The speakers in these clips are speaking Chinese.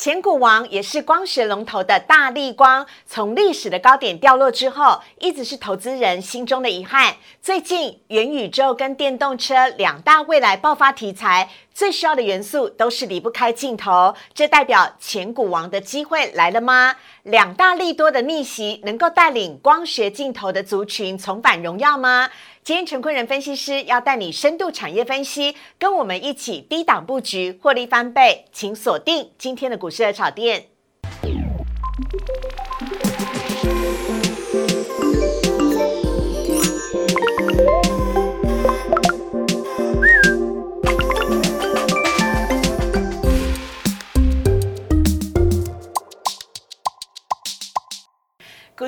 前股王也是光学龙头的大力光，从历史的高点掉落之后，一直是投资人心中的遗憾。最近元宇宙跟电动车两大未来爆发题材，最需要的元素都是离不开镜头。这代表前股王的机会来了吗？两大利多的逆袭，能够带领光学镜头的族群重返荣耀吗？今天陈坤仁分析师要带你深度产业分析，跟我们一起低档布局，获利翻倍，请锁定今天的股市的炒店。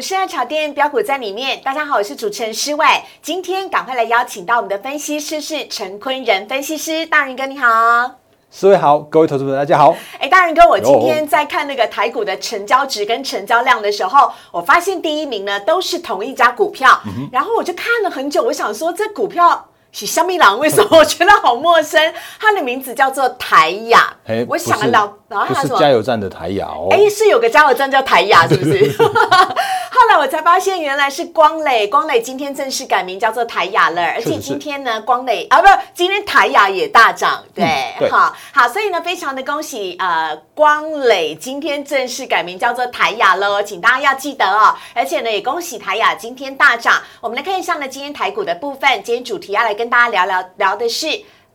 市爱炒店标股在里面，大家好，我是主持人施伟。今天赶快来邀请到我们的分析师是陈坤仁分析师，大人哥你好，施伟好，各位投资者大家好。哎，大人哥，我今天在看那个台股的成交值跟成交量的时候，我发现第一名呢都是同一家股票，然后我就看了很久，我想说这股票。是香蜜郎，为什么我觉得好陌生？它的名字叫做台雅。哎，我想了老，然后不是加油站的台雅哦。哎，是有个加油站叫台雅，是不是？后来我才发现，原来是光磊。光磊今天正式改名叫做台雅了，而且今天呢，光磊啊，不，今天台雅也大涨，对，好好，所以呢，非常的恭喜呃，光磊今天正式改名叫做台雅喽，请大家要记得哦。而且呢，也恭喜台雅今天大涨。我们来看一下呢，今天台股的部分，今天主题要来跟大家聊聊聊的是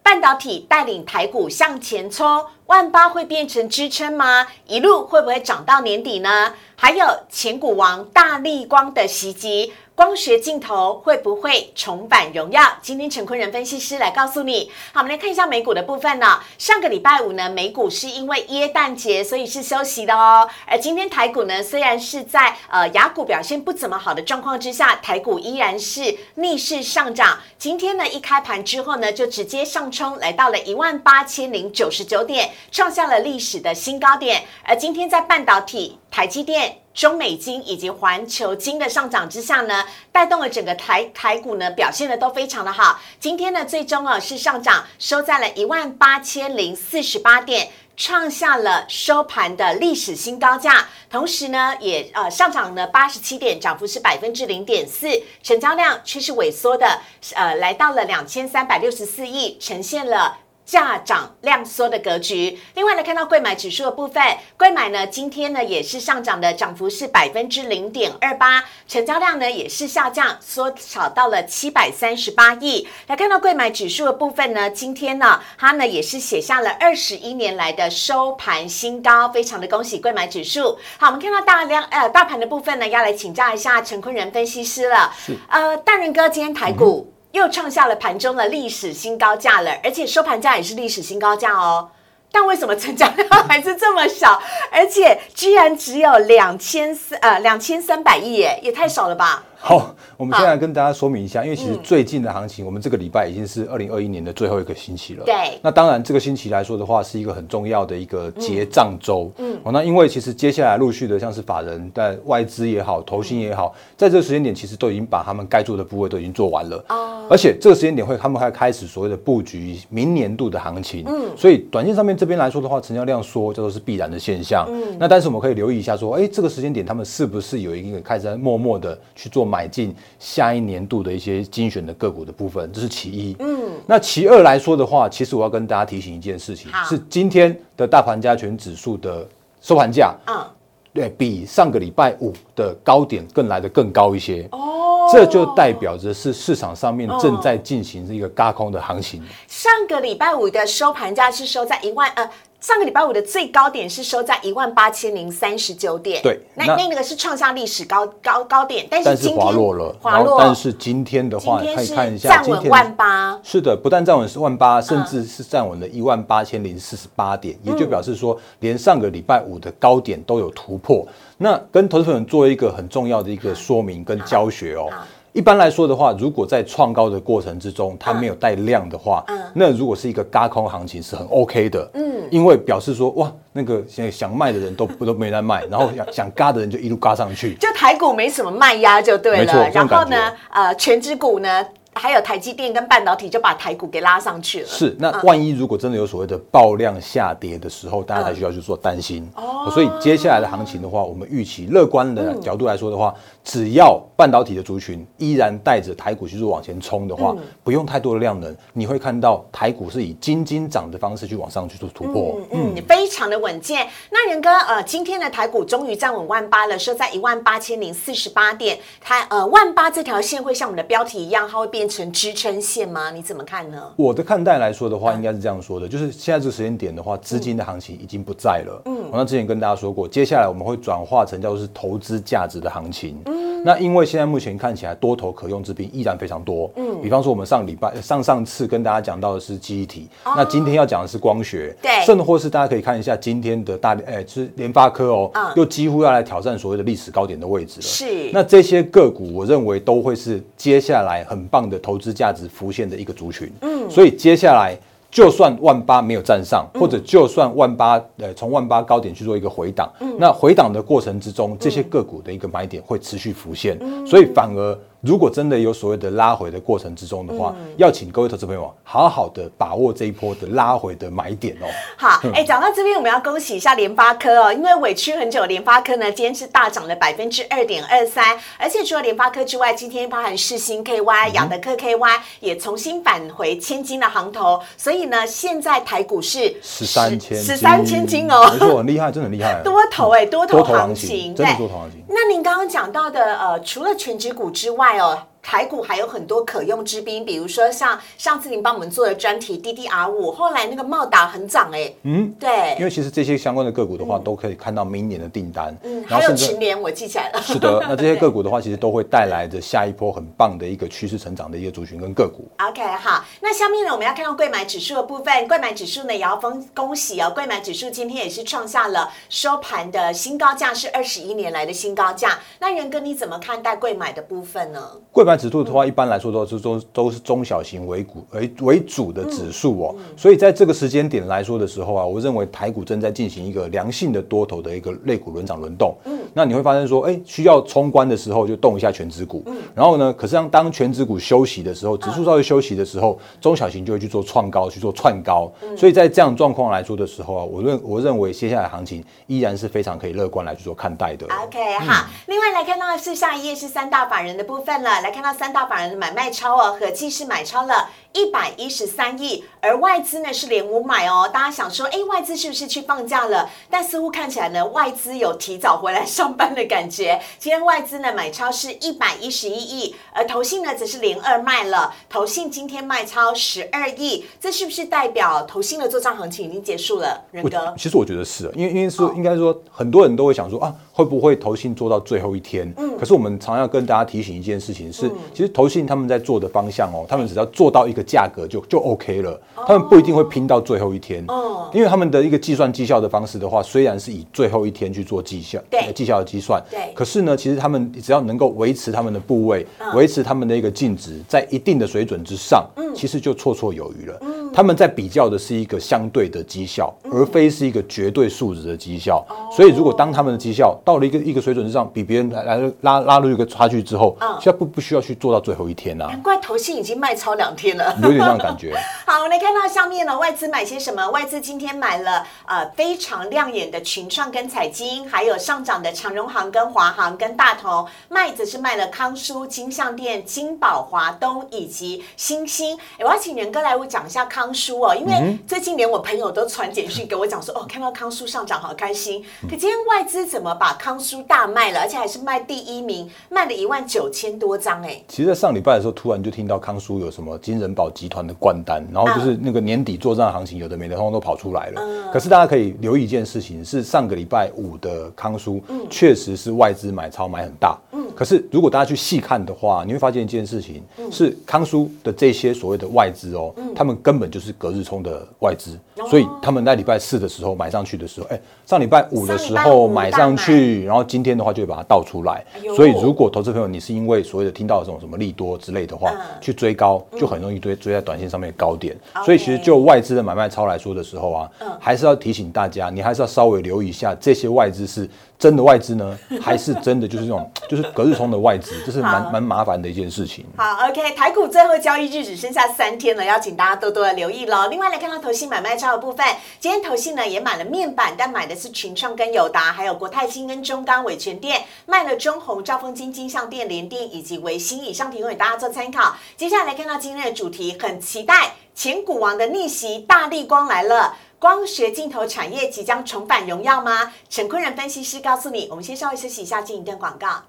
半导体带领台股向前冲，万八会变成支撑吗？一路会不会涨到年底呢？还有前股王大力光的袭击。光学镜头会不会重返荣耀？今天陈坤仁分析师来告诉你。好，我们来看一下美股的部分呢。上个礼拜五呢，美股是因为耶诞节，所以是休息的哦。而今天台股呢，虽然是在呃雅股表现不怎么好的状况之下，台股依然是逆势上涨。今天呢，一开盘之后呢，就直接上冲来到了一万八千零九十九点，创下了历史的新高点。而今天在半导体，台积电。中美金以及环球金的上涨之下呢，带动了整个台台股呢表现的都非常的好。今天呢，最终啊是上涨，收在了一万八千零四十八点，创下了收盘的历史新高价。同时呢，也呃上涨了八十七点，涨幅是百分之零点四，成交量却是萎缩的，呃，来到了两千三百六十四亿，呈现了。价涨量缩的格局。另外呢，看到贵买指数的部分，贵买呢今天呢也是上涨的，涨幅是百分之零点二八，成交量呢也是下降，缩小到了七百三十八亿。来看到贵买指数的部分呢，今天呢它呢也是写下了二十一年来的收盘新高，非常的恭喜贵买指数。好，我们看到大量呃大盘的部分呢，要来请教一下陈坤仁分析师了。是呃，大仁哥，今天台股。又创下了盘中的历史新高价了，而且收盘价也是历史新高价哦。但为什么成交量还是这么少？而且居然只有两千三呃两千三百亿耶，也太少了吧？好，我们现在跟大家说明一下，因为其实最近的行情，我们这个礼拜已经是二零二一年的最后一个星期了。对。那当然，这个星期来说的话，是一个很重要的一个结账周。嗯。哦，那因为其实接下来陆续的，像是法人、在外资也好、投信也好，在这个时间点，其实都已经把他们该做的部位都已经做完了。哦。而且这个时间点会，他们会开始所谓的布局明年度的行情。嗯。所以短线上面这边来说的话，成交量缩，这都是必然的现象。嗯。那但是我们可以留意一下，说，哎，这个时间点他们是不是有一个开始在默默的去做。买进下一年度的一些精选的个股的部分，这是其一。嗯，那其二来说的话，其实我要跟大家提醒一件事情，是今天的大盘加权指数的收盘价，嗯，对比上个礼拜五的高点更来的更高一些。哦，这就代表着是市场上面正在进行一个嘎空的行情。上个礼拜五的收盘价是收在一万呃。上个礼拜五的最高点是收在一万八千零三十九点，对，那那个是创下历史高高高点，但是今天滑落了，滑落。但是今天的话，可以看一下，站稳万八，是的，不但站稳是万八，甚至是站稳了一万八千零四十八点，也就表示说，连上个礼拜五的高点都有突破。那跟投资朋友做一个很重要的一个说明跟教学哦。一般来说的话，如果在创高的过程之中，它没有带量的话，那如果是一个嘎空行情是很 OK 的，嗯，因为表示说哇，那个现在想卖的人都不都没在卖，然后想想嘎的人就一路嘎上去，就台股没什么卖压就对了，然后呢，呃，全指股呢。还有台积电跟半导体就把台股给拉上去了。是，那万一如果真的有所谓的爆量下跌的时候，大家才需要去做担心。哦，所以接下来的行情的话，我们预期乐观的角度来说的话，只要半导体的族群依然带着台股去做往前冲的话，不用太多的量能，你会看到台股是以金金涨的方式去往上去做突破。嗯，非常的稳健。那仁哥，呃，今天的台股终于站稳万八了，收在一万八千零四十八点。它呃，万八这条线会像我们的标题一样，它会变成支撑线吗？你怎么看呢？我的看待来说的话，应该是这样说的，就是现在这个时间点的话，资金的行情已经不在了。嗯，我那之前跟大家说过，接下来我们会转化成叫做是投资价值的行情。嗯，那因为现在目前看起来多头可用之兵依然非常多。嗯，比方说我们上礼拜上上次跟大家讲到的是记忆体，那今天要讲的是光学。对，甚或是大家可以看一下今天的大哎，是联发科哦，又几乎要来挑战所谓的历史高点的位置了。是，那这些个股，我认为都会是接下来很棒的投资价值浮现的一个族群。嗯，所以接下来就算万八没有站上，或者就算万八呃从万八高点去做一个回档，那回档的过程之中，这些个股的一个买点会持续浮现，所以反而。如果真的有所谓的拉回的过程之中的话，要请各位投资朋友好好的把握这一波的拉回的买点哦。好，哎，讲到这边，我们要恭喜一下联发科哦，因为委屈很久，联发科呢今天是大涨了百分之二点二三，而且除了联发科之外，今天包含世星 KY、雅德克 KY 也重新返回千金的行头，所以呢，现在台股是十三千十三千金哦，没错，很厉害，真的很厉害，多头哎，多头行情，真的多头行情。那您刚刚讲到的呃，除了全指股之外哦。台股还有很多可用之兵，比如说像上次您帮我们做的专题 DDR 五，后来那个茂达很涨哎，嗯，对，因为其实这些相关的个股的话，都可以看到明年的订单，嗯，还有群联我记起来了，是的，那这些个股的话，其实都会带来着下一波很棒的一个趋势成长的一个族群跟个股。OK，好，那下面呢，我们要看到贵买指数的部分，贵买指数呢也要恭恭喜哦，贵买指数今天也是创下了收盘的新高价，是二十一年来的新高价。那元哥你怎么看待贵买的部分呢？贵买。指数的话，一般来说都是都都是中小型为股为为主的指数哦，所以在这个时间点来说的时候啊，我认为台股正在进行一个良性的多头的一个类股轮涨轮动。嗯，那你会发现说，哎，需要冲关的时候就动一下全指股，嗯，然后呢，可是当当全指股休息的时候，指数稍微休息的时候，中小型就会去做创高，去做串高。所以在这样状况来说的时候啊，我认我认为接下来行情依然是非常可以乐观来去做看待的。OK，好，另外来看到的是下一页是三大法人的部分了，来看到。三大法人的买卖超额，合计是买超了一百一十三亿，而外资呢是连五买哦。大家想说，哎，外资是不是去放假了？但似乎看起来呢，外资有提早回来上班的感觉。今天外资呢买超是一百一十一亿，而投信呢则是连二卖了，投信今天卖超十二亿，这是不是代表投信的做账行情已经结束了？仁哥，其实我觉得是，因为因为说应该说很多人都会想说啊，会不会投信做到最后一天？嗯，可是我们常要跟大家提醒一件事情是。其实投信他们在做的方向哦，他们只要做到一个价格就就 OK 了，他们不一定会拼到最后一天。哦，因为他们的一个计算绩效的方式的话，虽然是以最后一天去做绩效，对。绩效的计算，对，可是呢，其实他们只要能够维持他们的部位，维持他们的一个净值在一定的水准之上，嗯，其实就绰绰有余了。嗯，他们在比较的是一个相对的绩效，而非是一个绝对数值的绩效。所以，如果当他们的绩效到了一个一个水准之上，比别人来来拉拉入一个差距之后，现在不不需要去做到最后一天呐。难怪投信已经卖超两天了，有点那样感觉。好，我们来看到下面呢，外资买些什么？外资今天买了呃非常亮眼的群创跟彩金，还有上涨的长荣行跟华航跟大同。卖则是卖了康舒、金象店、金宝、华东以及星星。哎，我要请仁哥来我讲一下康舒哦，因为最近连我朋友都传简讯给我讲说，哦，看到康舒上涨好开心。可今天外资怎么把康舒大卖了，而且还是卖第一名，卖了一万九千多张哎。其实，在上礼拜的时候，突然就听到康舒有什么惊人保集团的冠单，然后就是那个年底作战行情，有的没的，通通都跑出来了。可是大家可以留意一件事情，是上个礼拜五的康叔，确实是外资买超买很大。可是如果大家去细看的话，你会发现一件事情，是康叔的这些所谓的外资哦，他们根本就是隔日冲的外资，所以他们在礼拜四的时候买上去的时候，哎，上礼拜五的时候买。上去，然后今天的话就会把它倒出来。所以如果投资朋友你是因为所谓的听到这种什么利多之类的话，去追高，就很容易追追在短线上面的高点。所以其实就外资的买卖超来说的时候啊，还是要提醒大家，你还是要稍微留意一下这些外资是真的外资呢，还是真的就是这种就是隔日冲的外资，这是好蛮蛮麻烦的一件事情。好，OK，台股最后交易日只剩下三天了，要请大家多多的留意喽。另外来看到投信买卖超的部分，今天投信呢也买了面板，但买的是群创跟友达，还有国泰金跟中钢、伟全店，卖了中红、兆丰金、金象店、联电以及维新，以上提供给大家做参考。接下来看到今天的主题，很期待前股王的逆袭，大力光来了。光学镜头产业即将重返荣耀吗？陈坤仁分析师告诉你。我们先稍微休息一下，进一段广告。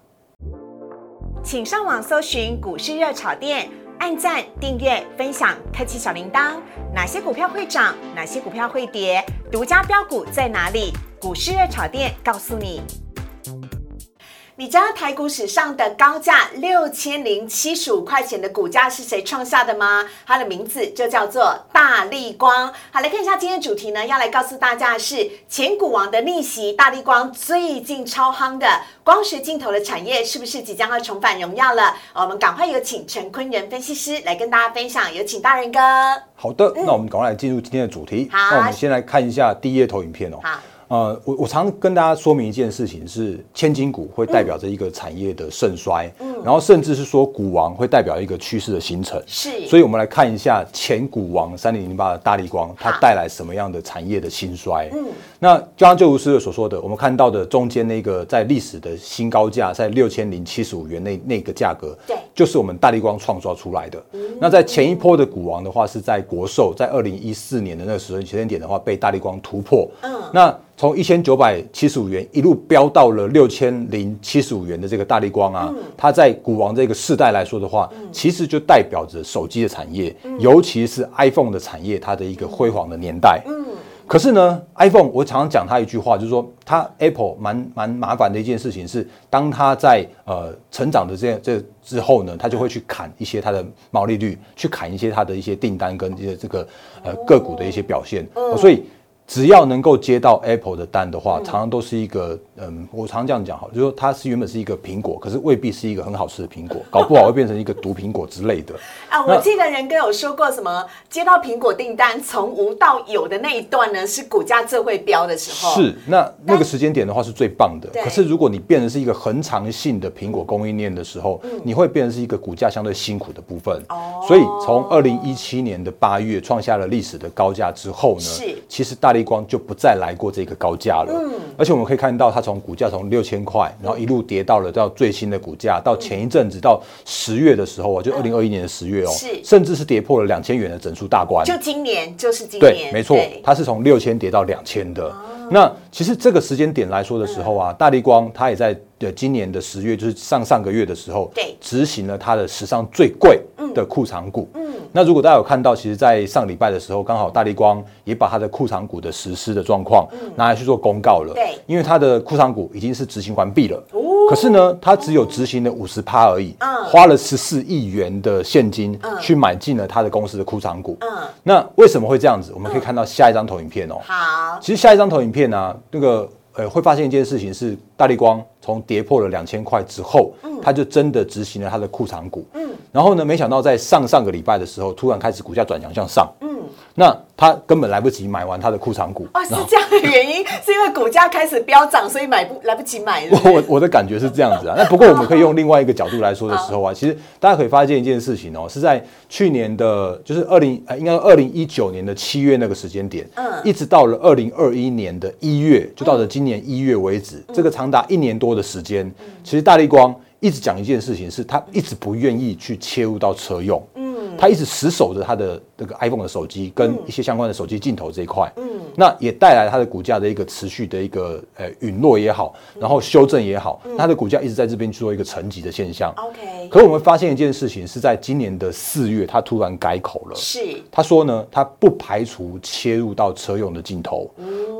请上网搜寻股市热炒店，按赞、订阅、分享，开启小铃铛。哪些股票会涨？哪些股票会跌？独家标股在哪里？股市热炒店告诉你。你知道台股史上的高价六千零七十五块钱的股价是谁创下的吗？它的名字就叫做大力光。好，来看一下今天的主题呢，要来告诉大家的是前股王的逆袭，大力光最近超夯的光学镜头的产业是不是即将要重返荣耀了？我们赶快有请陈坤仁分析师来跟大家分享，有请大人哥。好的，那我们赶快来进入今天的主题。好那我们先来看一下第一页投影片哦。好。呃，我我常跟大家说明一件事情是，千金股会代表着一个产业的盛衰，嗯，然后甚至是说股王会代表一个趋势的形成，是所以我们来看一下前股王三零零八的大力光，它带来什么样的产业的兴衰？嗯，那就像就如师所说的，我们看到的中间那个在历史的新高价在六千零七十五元那那个价格，对就是我们大力光创造出来的。那在前一波的股王的话，是在国寿，在二零一四年的那个时间点的话，被大力光突破。嗯那从一千九百七十五元一路飙到了六千零七十五元的这个大力光啊，它在股王这个世代来说的话，其实就代表着手机的产业，尤其是 iPhone 的产业，它的一个辉煌的年代。嗯。可是呢，iPhone 我常常讲它一句话，就是说它 Apple 蛮蛮麻烦的一件事情是，当它在呃成长的这这之后呢，它就会去砍一些它的毛利率，去砍一些它的一些订单跟一些这个呃个股的一些表现，哦所以。只要能够接到 Apple 的单的话，常常都是一个，嗯，我常常这样讲好，就是说它是原本是一个苹果，可是未必是一个很好吃的苹果，搞不好会变成一个毒苹果之类的。啊，我记得仁哥有说过什么，接到苹果订单从无到有的那一段呢，是股价最会飙的时候。是，那那个时间点的话是最棒的对。可是如果你变成是一个恒长性的苹果供应链的时候，你会变成是一个股价相对辛苦的部分。嗯哦所以从二零一七年的八月创下了历史的高价之后呢，是其实大力光就不再来过这个高价了。嗯。而且我们可以看到，它从股价从六千块，然后一路跌到了到最新的股价，到前一阵子到十月的时候啊，就二零二一年的十月哦，是。甚至是跌破了两千元的整数大关。就今年，就是今对，年，没错对，它是从六千跌到两千的。那其实这个时间点来说的时候啊，大力光它也在呃今年的十月，就是上上个月的时候，对。执行了它的史上最贵的库藏股。嗯，那如果大家有看到，其实，在上礼拜的时候，刚好大力光也把它的库藏股的实施的状况拿来去做公告了。对因为它的库藏股已经是执行完毕了。哦可是呢，它只有执行了五十趴而已，嗯花了十四亿元的现金去买进了它的公司的库藏股。嗯，那为什么会这样子？我们可以看到下一张投影片哦。好，其实下一张投影片呢、啊那个呃会发现一件事情是，大力光从跌破了两千块之后，它就真的执行了它的库藏股。嗯，然后呢，没想到在上上个礼拜的时候，突然开始股价转强向上。嗯，那他根本来不及买完他的库藏股。哦，是这样的原因，是因为股价开始飙涨，所以买不来不及买。我我的感觉是这样子啊，那不过我们可以用另外一个角度来说的时候啊，其实大家可以发现一件事情哦，是在去年的，就是二零呃，应该二零一九年的七月那个时间点，嗯一直到了二零二一年的一月，就到了今年一月为止，这个长达一年多的时间，其实大力光一直讲一件事情，是他一直不愿意去切入到车用，嗯，他一直死守着他的这个 iPhone 的手机跟一些相关的手机镜头这一块，嗯，那也带来它的股价的一个持续的一个呃陨落也好，然后修正也好，它的股价一直在这边去做一个沉寂的现象。OK，可我们发现一件事情，是在今年的四月，他突然改口了。是。他说呢，他不排除切入到车用的镜头，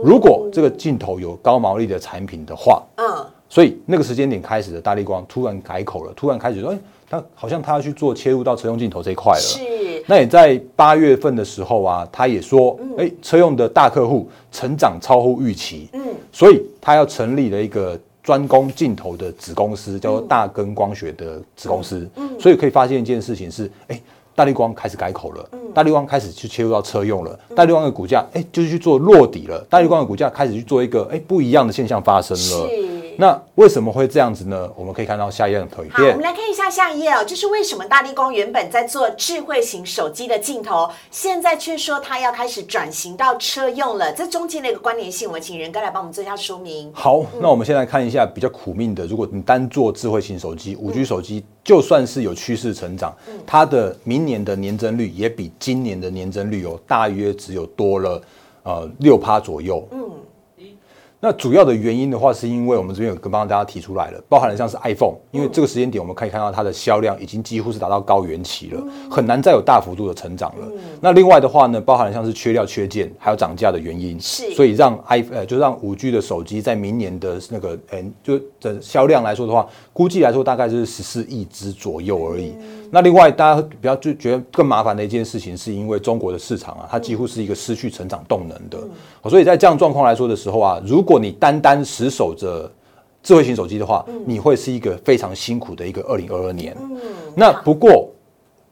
如果这个镜头有高毛利的产品的话，嗯，所以那个时间点开始的大力光突然改口了，突然开始说，哎、他好像他要去做切入到车用镜头这一块了。是。那也在八月份的时候啊，他也说，哎、车用的大客户成长超乎预期，嗯，所以他要成立了一个专攻镜头的子公司，叫做大根光学的子公司。嗯，所以可以发现一件事情是，哎、大力光开始改口了，大力光开始去切入到车用了，大力光的股价，哎、就是去做落底了，大力光的股价开始去做一个，哎、不一样的现象发生了。是那为什么会这样子呢？我们可以看到下一页的投影好，我片们。来看一下下一页哦，就是为什么大力光原本在做智慧型手机的镜头，现在却说它要开始转型到车用了，这中间的一个关联性，我们请仁哥来帮我们做一下说明。好，那我们现在看一下比较苦命的，如果你单做智慧型手机、五 G 手机，就算是有趋势成长，它的明年的年增率也比今年的年增率有大约只有多了呃六趴左右。嗯。那主要的原因的话，是因为我们这边有跟帮大家提出来了，包含了像是 iPhone，因为这个时间点我们可以看到它的销量已经几乎是达到高原期了，很难再有大幅度的成长了。那另外的话呢，包含了像是缺料、缺件，还有涨价的原因，是。所以让 i 呃就让五 G 的手机在明年的那个呃就的销量来说的话，估计来说大概是十四亿只左右而已。那另外大家比较就觉得更麻烦的一件事情，是因为中国的市场啊，它几乎是一个失去成长动能的，所以在这样状况来说的时候啊，如果你单单死守着智慧型手机的话，你会是一个非常辛苦的一个二零二二年。那不过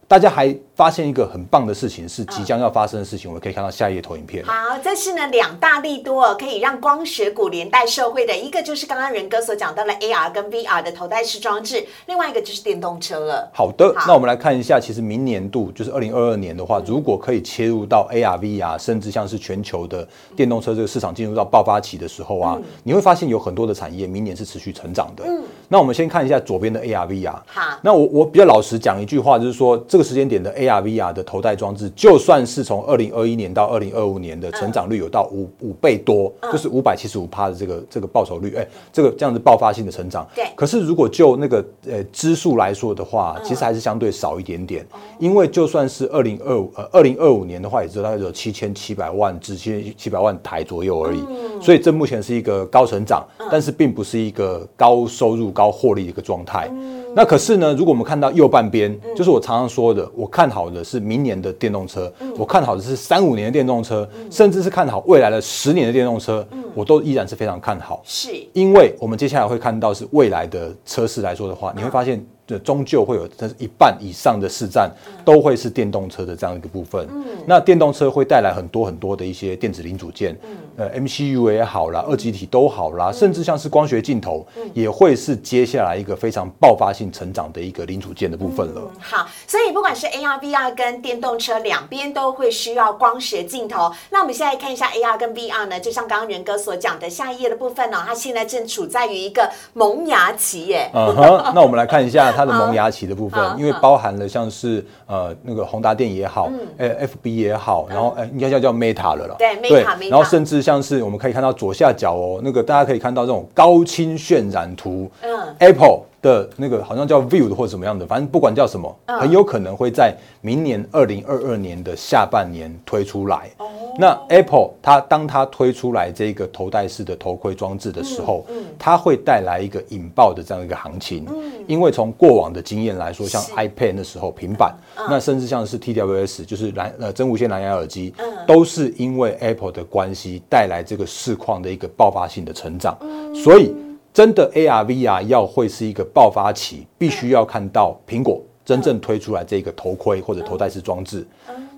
大家还发现一个很棒的事情，是即将要发生的事情，我们可以看到下一页投影片。好，这是呢两大利多可以让光学股连带受惠的，一个就是刚刚仁哥所讲到的 AR 跟 VR 的头戴式装置，另外一个就是电动车了。好的，好那我们来看一下，其实明年度就是二零二二年的话，如果可以切入到 AR、VR，甚至像是全球的电动车这个市场进入到爆发期的时候啊，你会发现有很多的产业明年是持续成长的。嗯那我们先看一下左边的 AR、VR。好那我我比较老实讲一句话，就是说这个时间点的 AR、VR 的头戴装置，就算是从二零二一年到二零二五年的成长率有到五五倍多，就是五百七十五趴的这个这个报酬率，哎、这个这样子爆发性的成长。对。可是如果就那个呃支数来说的话，其实还是相对少一点点，因为就算是二零二五呃二零二五年的话，也只有大概有七千七百万至七千七百万台左右而已，所以这目前是一个高成长，但是并不是一个高收入高获利的一个状态。那可是呢，如果我们看到右半边，就是我常常说的，我看好的是明年的电动车，我看好的是三五年的电动车，甚至是看好未来的十年的电动车，我都依然是非常看好。是。因为我们接下来会看到是未来的车市来说的话，你会发现，这终究会有这一半以上的市占都会是电动车的这样一个部分。嗯那电动车会带来很多很多的一些电子零组件，呃，MCU 也好啦，二极体都好啦，甚至像是光学镜头，也会是接下来一个非常爆发性成长的一个零组件的部分了。好，所以不管是 AR、VR 跟电动车两边都会需要光学镜头。那我们现在看一下 AR 跟 VR 呢，就像刚刚元哥所讲的下一页的部分呢、它现在正处在于一个萌芽期耶。嗯哼，那我们来看一下它的萌芽期的部分，因为包含了像是呃那个宏达电也好，呃 FB 也好，然后呃应该叫叫 Meta 了啦，对，Meta，Meta 然后甚至像是我们可以看到左下角哦，那个大家可以看到这种高清渲染图，嗯，Apple 的那个好像叫 View 的或者怎么样的，反正不管叫什么，嗯。很有可能会在明年二零二二年的下半年推出来。哦。那 Apple 它当它推出来这个头戴式的头盔装置的时候，嗯它会带来一个引爆的这样一个行情。因为从过往的经验来说，像 iPad 那时候平板，那甚至像是 TWS 就是蓝呃真无线蓝牙耳机，嗯。都是因为 Apple 的关系带来这个市况的一个爆发性的成长。所以真的 AR VR 要会是一个爆发期，必须要看到苹果。真正推出来这个头盔或者头戴式装置。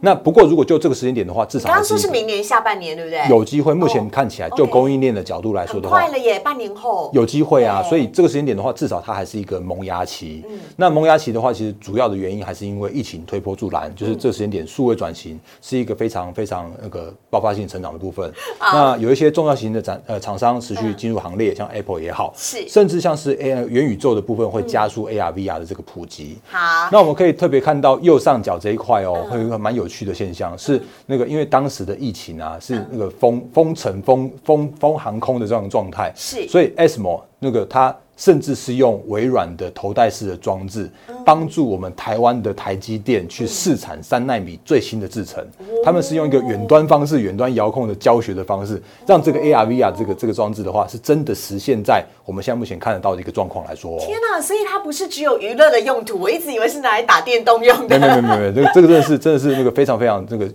那不过如果就这个时间点的话，至少刚刚说是是明年下半年，对不对？有机会。目前看起来，就供应链的角度来说的话快，了耶，半年后。有机会啊。所以这个时间点的话，至少它还是一个萌芽期。那萌芽期的话，其实主要的原因还是因为疫情推波助澜，就是这个时间点数位转型是一个非常非常那个爆发性成长的部分。那有一些重要型的展呃厂商持续进入行列，像 Apple 也好，是甚至像是 A 元宇宙的部分会加速 AR VR 的这个普及。好，那我们可以特别看到右上角这一块哦，会有一个蛮有趣的现象，是那个因为当时的疫情啊，是那个封封城、封封封航空的这种状态，是。所以 ASMO 那个它甚至是用微软的头戴式的装置，帮助我们台湾的台积电去试产三纳米最新的制程。他们是用一个远端方式、远端遥控的教学的方式，让这个 AR VR 这个这个装置的话，是真的实现在我们现在目前看得到的一个状况来说、哦。天哪！所以它不是只有娱乐的用途，我一直以为是拿来打电动用的。没有没有没有没，这个这个真的是真的是那个非常非常这个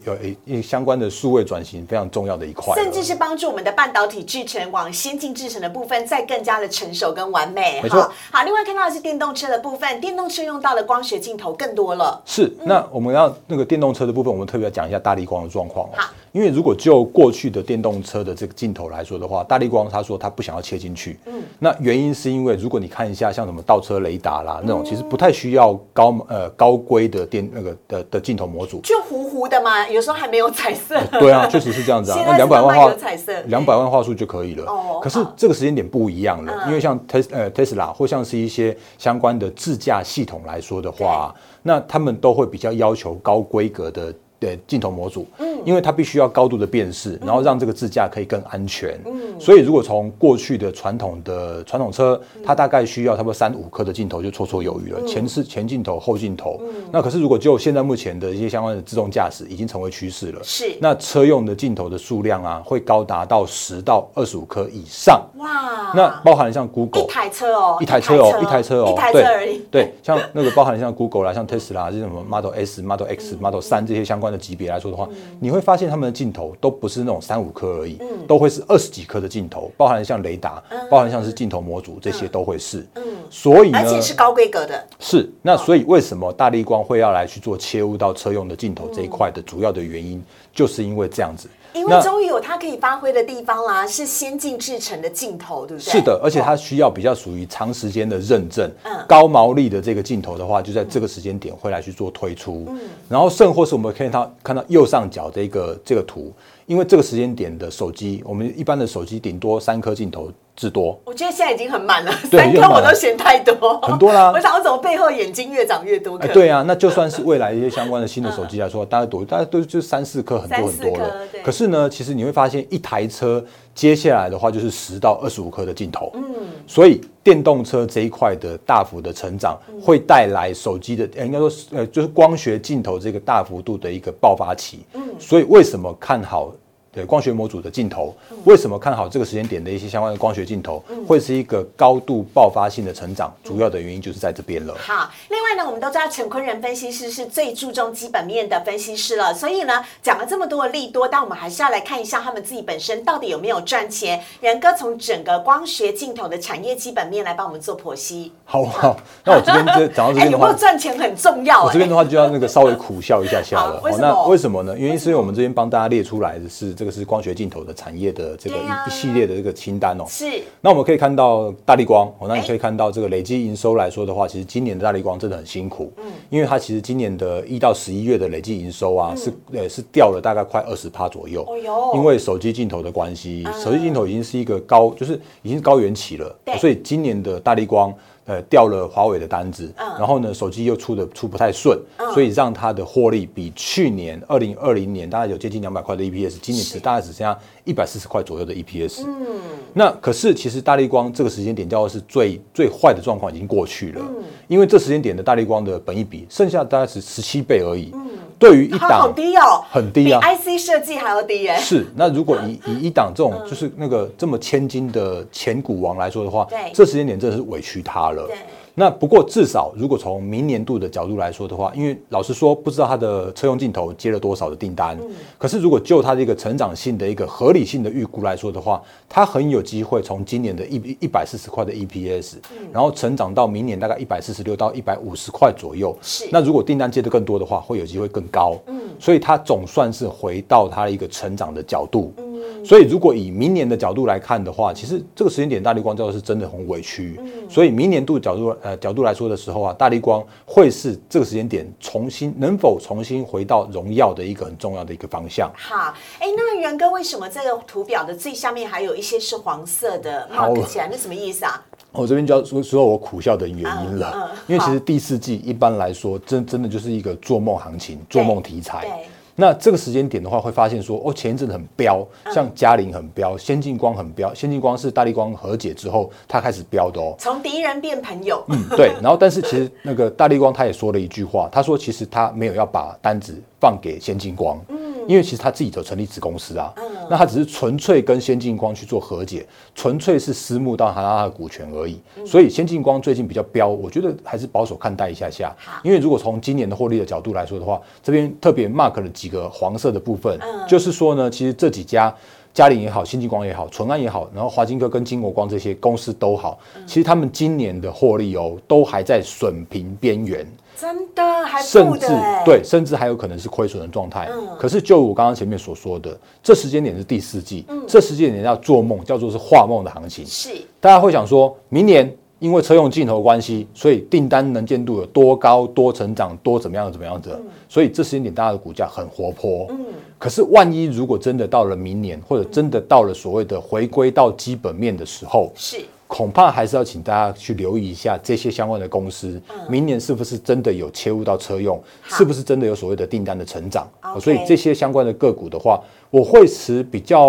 有相关的数位转型非常重要的一块，甚至是帮助我们的半导体制程往先进制程的部分再更加的成熟跟完美。没错好，另外看到的是电动车的部分，电动车用到的光学镜头更多了。是。那我们要那个电动车的部分，我们特别要讲一下大力光的状况哦好。因为如果就过去的电动车的这个镜头来说的话，大力光他说他不想要切进去。嗯，那原因是因为如果你看一下像什么倒车雷达啦那种，其实不太需要高呃高规的电那个的的镜头模组，就糊糊的嘛，有时候还没有彩色。对啊，确实是这样子啊。那两百万画彩色，两百万画素就可以了。哦。可是这个时间点不一样了，因为像 Tes 呃 Tesla 或像是一些相关的自驾系统来说的话，那他们都会比较要求高规格的。对镜头模组，嗯，因为它必须要高度的辨识，然后让这个自驾可以更安全，嗯，所以如果从过去的传统的传统车，它大概需要差不多三五颗的镜头就绰绰有余了，前是前镜头后镜头，嗯，那可是如果就现在目前的一些相关的自动驾驶已经成为趋势了，是，那车用的镜头的数量啊，会高达到十到二十五颗以上，哇，那包含像 Google 一台车哦，一台车哦，一台车哦，一台车而已，对，像那个包含像 Google 啦，像 Tesla 这种什么 Model S、Model X、Model 三这些相关。的级别来说的话，你会发现他们的镜头都不是那种三五颗而已，都会是二十几颗的镜头，包含像雷达，包含像是镜头模组这些都会是。嗯，所以呢，而且是高规格的。是，那所以为什么大力光会要来去做切入到车用的镜头这一块的主要的原因，就是因为这样子。因为终于有它可以发挥的地方啦，是先进制成的镜头，对不对？是的，而且它需要比较属于长时间的认证，嗯，高毛利的这个镜头的话，就在这个时间点会来去做推出，嗯，然后甚或是我们可以看到看到右上角的一个这个图，因为这个时间点的手机，我们一般的手机顶多三颗镜头。至多，我觉得现在已经很满了，三颗我都嫌太多，很多啦。我想，我怎么背后眼睛越长越多？哎，对啊，那就算是未来一些相关的新的手机来说，大家多，大家都就三四颗，很多很多了。可是呢，其实你会发现，一台车接下来的话就是十到二十五颗的镜头。嗯，所以电动车这一块的大幅的成长，会带来手机的，应该说，呃，就是光学镜头这个大幅度的一个爆发期。嗯，所以为什么看好？对光学模组的镜头，为什么看好这个时间点的一些相关的光学镜头会是一个高度爆发性的成长？主要的原因就是在这边了。好，另外呢，我们都知道陈坤仁分析师是最注重基本面的分析师了，所以呢，讲了这么多的利多，但我们还是要来看一下他们自己本身到底有没有赚钱。仁哥从整个光学镜头的产业基本面来帮我们做剖析。好，好，那我这边就讲到这边的话，有没有赚钱很重要。我这边的话就要那个稍微苦笑一下下了。那为什么呢？原因是因为我们这边帮大家列出来的是。这个是光学镜头的产业的这个一系列的这个清单哦。是。那我们可以看到大力光哦，那你可以看到这个累计营收来说的话，其实今年的大力光真的很辛苦。嗯。因为它其实今年的一到十一月的累计营收啊，是呃是掉了大概快二十趴左右。哦哟。因为手机镜头的关系，手机镜头已经是一个高，就是已经是高原期了。所以今年的大力光。呃，掉了华为的单子，然后呢，手机又出的出不太顺，所以让它的获利比去年二零二零年大概有接近两百块的 EPS，今年只大概只剩下一百四十块左右的 EPS。嗯，那可是其实大力光这个时间点叫的是最最坏的状况已经过去了，因为这时间点的大力光的本益比剩下大概是十七倍而已。嗯，对于一档很低哦，很低啊，比 IC 设计还要低耶。是，那如果以以一档这种就是那个这么千金的前股王来说的话，这时间点真的是委屈他了。对。那不过至少，如果从明年度的角度来说的话，因为老实说，不知道它的车用镜头接了多少的订单。嗯。可是如果就它的一个成长性的一个合理性的预估来说的话，它很有机会从今年的一一百四十块的 EPS，然后成长到明年大概一百四十六到一百五十块左右。是。那如果订单接的更多的话，会有机会更高。嗯。所以它总算是回到它一个成长的角度。嗯。所以，如果以明年的角度来看的话，其实这个时间点大力光照是真的很委屈。所以，明年度角度呃角度来说的时候啊，大力光会是这个时间点重新能否重新回到荣耀的一个很重要的一个方向。好，哎，那元哥为什么这个图表的最下面还有一些是黄色的 mark 起来？那什么意思啊？我这边就要说说我苦笑的原因了，因为其实第四季一般来说真真的就是一个做梦行情、做梦题材。那这个时间点的话，会发现说，哦，前一阵子很飙，像嘉陵很飙，先进光很飙，先进光是大力光和解之后，它开始飙的哦，从敌人变朋友。嗯，对。然后，但是其实那个大力光他也说了一句话，他说其实他没有要把单子放给先进光。嗯。因为其实他自己有成立子公司啊，那他只是纯粹跟先进光去做和解，纯粹是私募到他他的股权而已。所以先进光最近比较飙，我觉得还是保守看待一下下。因为如果从今年的获利的角度来说的话，这边特别 mark 了几个黄色的部分，就是说呢，其实这几家嘉陵也好，先进光也好，淳安也好，然后华金科跟金国光这些公司都好，其实他们今年的获利哦，都还在损平边缘。真的还甚至对，甚至还有可能是亏损的状态。嗯。可是就我刚刚前面所说的，这时间点是第四季，嗯。这时间点要做梦，叫做是画梦的行情。是。大家会想说，明年因为车用镜头关系，所以订单能见度有多高、多成长、多怎么样、怎么样子，所以这时间点大家的股价很活泼。嗯。可是万一如果真的到了明年，或者真的到了所谓的回归到基本面的时候，是恐怕还是要请大家去留意一下这些相关的公司，明年是不是真的有切入到车用，是不是真的有所谓的订单的成长所以这些相关的个股的话，我会持比较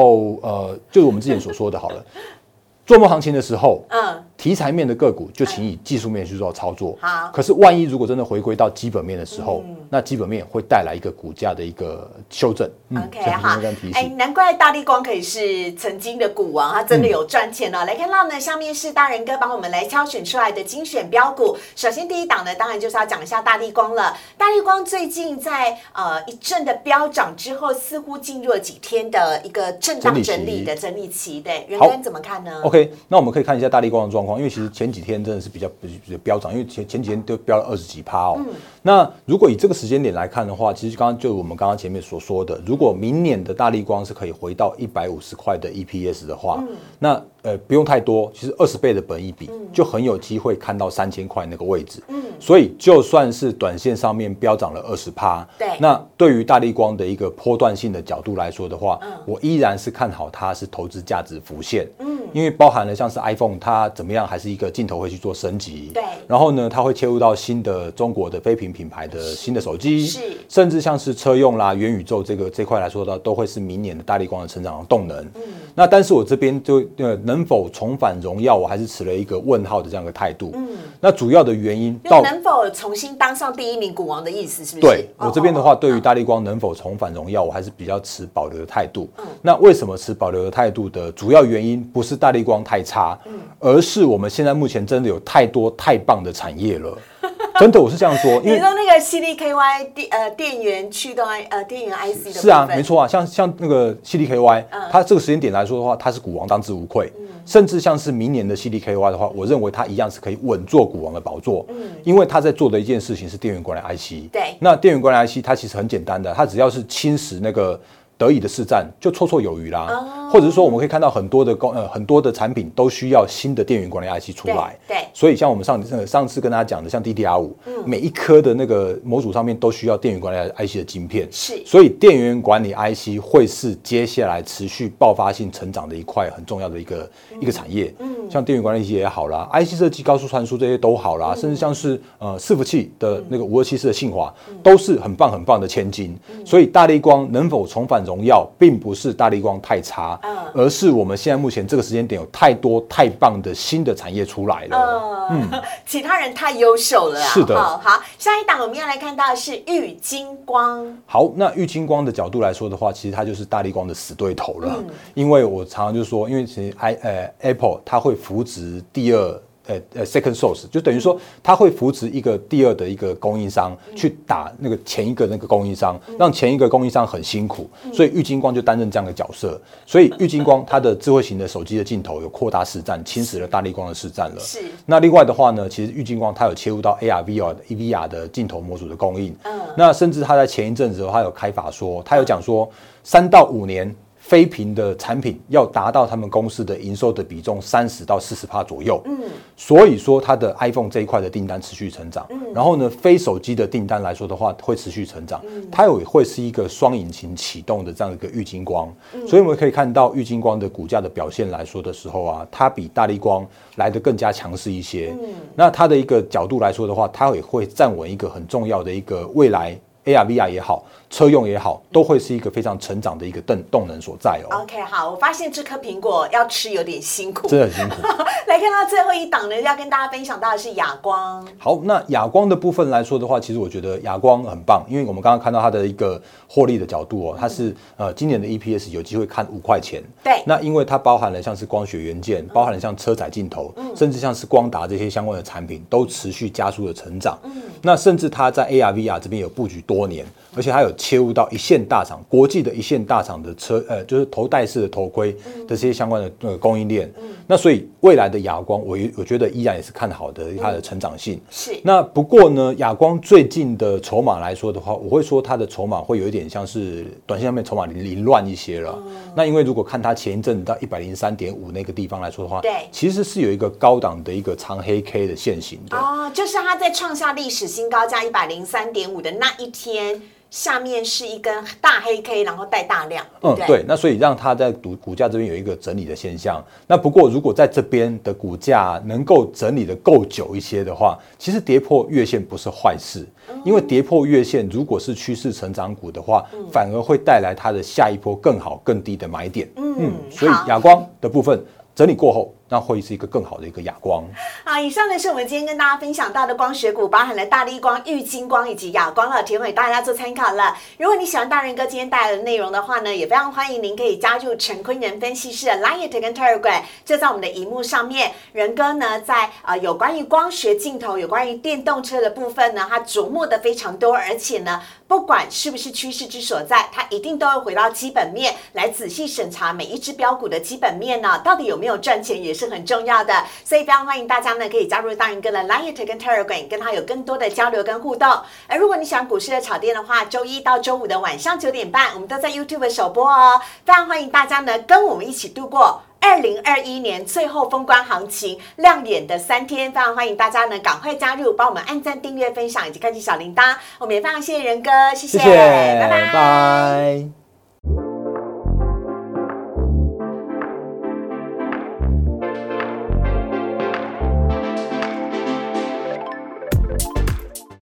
呃，就是我们之前所说的好了，做梦行情的时候，嗯题材面的个股就请以技术面去做操作。好可是万一如果真的回归到基本面的时候，那基本面会带来一个股价的一个修正。嗯 OK，好哎，醒。难怪大力光可以是曾经的股王，它真的有赚钱哦。来看到呢，下面是大人哥帮我们来挑选出来的精选标股。首先第一档呢，当然就是要讲一下大力光了。大力光最近在呃一阵的飙涨之后，似乎进入了几天的一个震荡整理的整理期。对，袁好根怎么看呢 OK，那我们可以看一下大力光的状况，因为其实前几天真的是比较比比较飙涨，因为前前几天都飙了二十几趴哦。那如果以这个时间点来看的话，其实刚刚就我们刚刚前面所说的，如果明年的大力光是可以回到一百五十块的 EPS 的话，那呃不用太多，其实二十倍的本益比就很有机会看到三千块那个位置。嗯，所以就算是短线上面飙涨了二十趴，对那对于大力光的一个波段性的角度来说的话，我依然是看好它是投资价值浮现。嗯，因为包含了像是 iPhone 它怎么样，还是一个镜头会去做升级。对然后呢，它会切入到新的中国的非屏品牌的新的手机，是甚至像是车用啦、元宇宙这个这块来说的，都会是明年的大力光的成长的动能。嗯，那但是我这边就呃能否重返荣耀，我还是持了一个问号的这样一个态度。嗯，那主要的原因就到能否重新当上第一名股王的意思，是不是？对我这边的话，哦对于大力光能否重返荣耀，我还是比较持保留的态度。那为什么持保留的态度的主要原因，不是大力光太差，而是我们现在目前真的有太多太棒的产业了。真的，我是这样说，因为你说那个 CDKY 电呃电源驱动 I 呃电源 IC 的是啊，没。错啊，像像那个 CDKY，、它这个时间点来说的话，它是股王当之无愧。甚至像是明年的 CDKY 的话，我认为它一样是可以稳坐股王的宝座。因为它在做的一件事情是电源管理 IC。对那电源管理 IC 它其实很简单的，它只要是侵蚀那个。德乙的市占就绰绰有余啦，或者是说我们可以看到很多的公呃很多的产品都需要新的电源管理 IC 出来，对对。所以像我们上呃上次跟大家讲的，像 DDR 五、每一颗的那个模组上面都需要电源管理 IC 的晶片，是。所以电源管理 IC 会是接下来持续爆发性成长的一块很重要的一个、一个产业。嗯，像电源管理 IC 也好啦，IC 设计、高速传输这些都好啦，甚至像是呃伺服器的那个五二七四的信华，都是很棒很棒的千金。所以大力光能否重返荣耀，并不是大力光太差，嗯。而是我们现在目前这个时间点有太多太棒的新的产业出来了。嗯，其他人太优秀了啊！是的。好，好，下一档我们要来看到的是玉金光，好，那玉金光的角度来说的话，其实它就是大力光的死对头了。嗯。因为我常常就说，因为其实 i 呃 Apple 它会扶植第二。呃呃，second source 就等于说，它会扶持一个第二的一个供应商去打那个前一个那个供应商，让前一个供应商很辛苦，所以玉金光就担任这样的角色。所以玉金光它的智慧型的手机的镜头有扩大市占，侵蚀了大力光的市占了。是那另外的话呢，其实玉金光它有切入到 AR、VR、EVR 的镜头模组的供应。嗯那甚至它在前一阵子，它有开法说，它有讲说，三到五年非屏的产品要达到他们公司的营收的比重三十到四十帕左右。嗯，所以说它的 iPhone 这一块的订单持续成长。嗯，然后呢，非手机的订单来说的话，会持续成长。它也会是一个双引擎启动的这样一个玉金光。所以我们可以看到玉金光的股价的表现来说的时候啊，它比大力光来的更加强势一些。嗯，那它的一个角度来说的话，它也会站稳一个很重要的一个未来 AR、VR 也好，车用也好，都会是一个非常成长的一个动动能所在哦。OK，好，我发现这颗苹果要吃有点辛苦。真的很辛苦。来看到最后一档呢，要跟大家分享到的是哑光，好，那哑光的部分来说的话，其实我觉得哑光很棒，因为我们刚刚看到它的一个获利的角度哦，它是呃今年的 EPS 有机会看五块钱。对那因为它包含了像是光学元件，包含了像车载镜头，甚至像是光达这些相关的产品，都持续加速的成长。嗯那甚至它在 AR、VR 这边有布局多多年，而且它有切入到一线大厂、国际的一线大厂的车，呃，就是头戴式的头盔的这些相关的呃供应链。那所以未来的亚光，我我觉得依然也是看好的它的成长性。是。那不过呢，亚光最近的筹码来说的话，我会说它的筹码会有一点像是短线上面筹码凌乱一些了。那因为如果看它前一阵到一百零三点五那个地方来说的话，对，其实是有一个高档的一个长黑 K 的线型的。哦，就是它在创下历史新高价一百零三点五的那一天。下面是一根大黑 K，然后带大量。嗯，对，那所以让它在股股价这边有一个整理的现象。那不过如果在这边的股价能够整理的够久一些的话，其实跌破月线不是坏事，因为跌破月线如果是趋势成长股的话，反而会带来它的下一波更好更低的买点。嗯，所以哑光的部分整理过后。那会是一个更好的一个哑光。好，以上呢是我们今天跟大家分享到的光学股，包含了大力光、玉金光以及哑光了，提供给大家做参考了。如果你喜欢大人哥今天带来的内容的话呢，也非常欢迎您可以加入陈坤仁分析师的 Line 跟 Telegram，就在我们的荧幕上面。仁哥呢，在呃有关于光学镜头、有关于电动车的部分呢，他琢磨的非常多，而且呢，不管是不是趋势之所在，它一定都会回到基本面来仔细审查每一只标股的基本面呢，到底有没有赚钱，也是。很重要的，所以非常欢迎大家呢可以加入大云哥的 Line 跟 Telegram，跟他有更多的交流跟互动。而如果你喜欢股市的炒店的话，周一到周五的晚上九点半，我们都在 YouTube 首播哦。非常欢迎大家呢跟我们一起度过二零二一年最后封关行情亮眼的三天。非常欢迎大家呢赶快加入，帮我们按赞、订阅、分享以及开启小铃铛。我们也非常谢谢仁哥，谢谢，拜拜。